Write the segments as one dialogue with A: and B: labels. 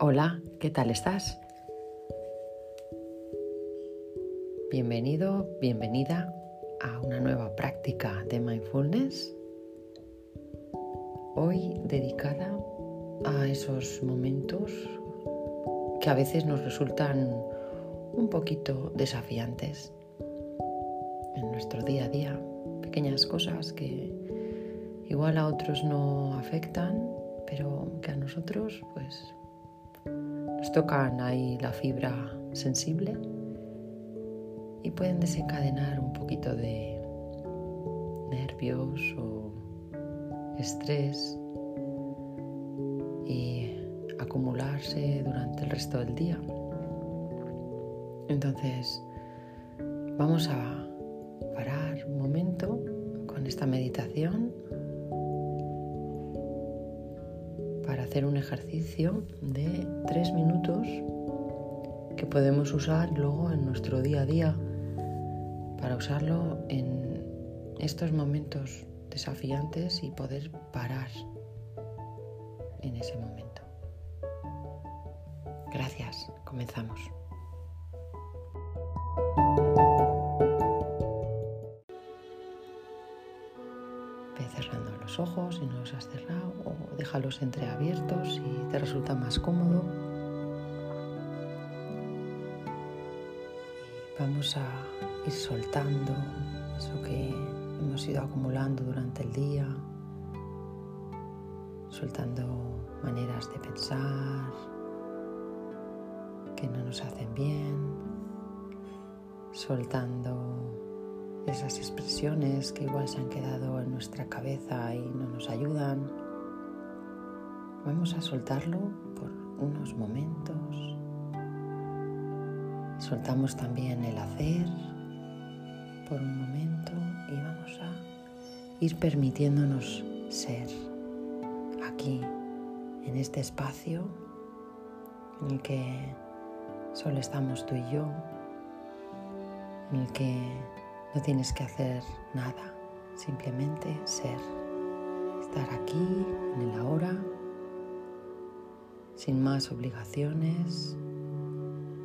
A: Hola, ¿qué tal estás? Bienvenido, bienvenida a una nueva práctica de mindfulness. Hoy dedicada a esos momentos que a veces nos resultan un poquito desafiantes en nuestro día a día. Pequeñas cosas que igual a otros no afectan, pero que a nosotros pues nos tocan ahí la fibra sensible y pueden desencadenar un poquito de nervios o estrés y acumularse durante el resto del día. Entonces, vamos a parar un momento con esta meditación hacer un ejercicio de tres minutos que podemos usar luego en nuestro día a día para usarlo en estos momentos desafiantes y poder parar en ese momento. Gracias, comenzamos. Ojos si no los has cerrado o déjalos entreabiertos si te resulta más cómodo. vamos a ir soltando eso que hemos ido acumulando durante el día, soltando maneras de pensar que no nos hacen bien, soltando esas expresiones que igual se han quedado en nuestra cabeza y no nos ayudan. Vamos a soltarlo por unos momentos. Soltamos también el hacer por un momento y vamos a ir permitiéndonos ser aquí, en este espacio en el que solo estamos tú y yo, en el que no tienes que hacer nada, simplemente ser, estar aquí, en el ahora, sin más obligaciones,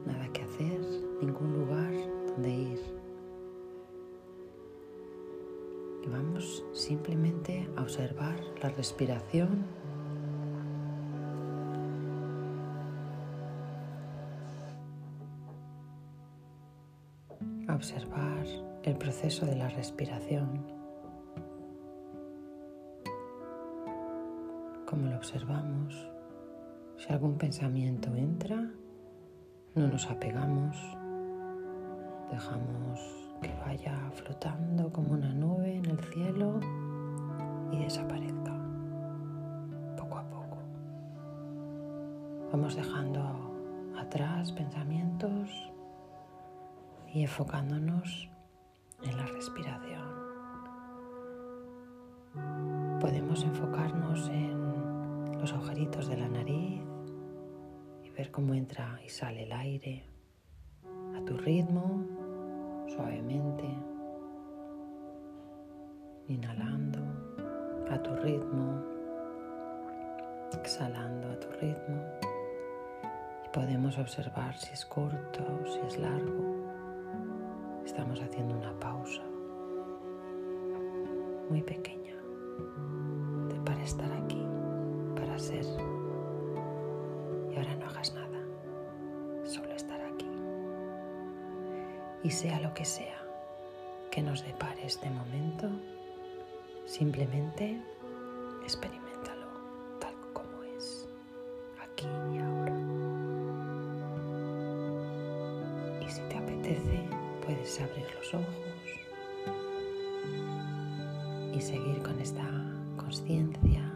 A: nada que hacer, ningún lugar donde ir. Y vamos simplemente a observar la respiración. A observar el proceso de la respiración. Cómo lo observamos. Si algún pensamiento entra, no nos apegamos, dejamos que vaya flotando como una nube en el cielo y desaparezca poco a poco. Vamos dejando atrás pensamientos y enfocándonos en la respiración. Podemos enfocarnos en los agujeritos de la nariz ver cómo entra y sale el aire a tu ritmo, suavemente, inhalando a tu ritmo, exhalando a tu ritmo. Y podemos observar si es corto, si es largo. Estamos haciendo una pausa muy pequeña para estar aquí, para ser. Y sea lo que sea que nos depare este momento, simplemente experimentalo abrir los ojos y seguir con esta conciencia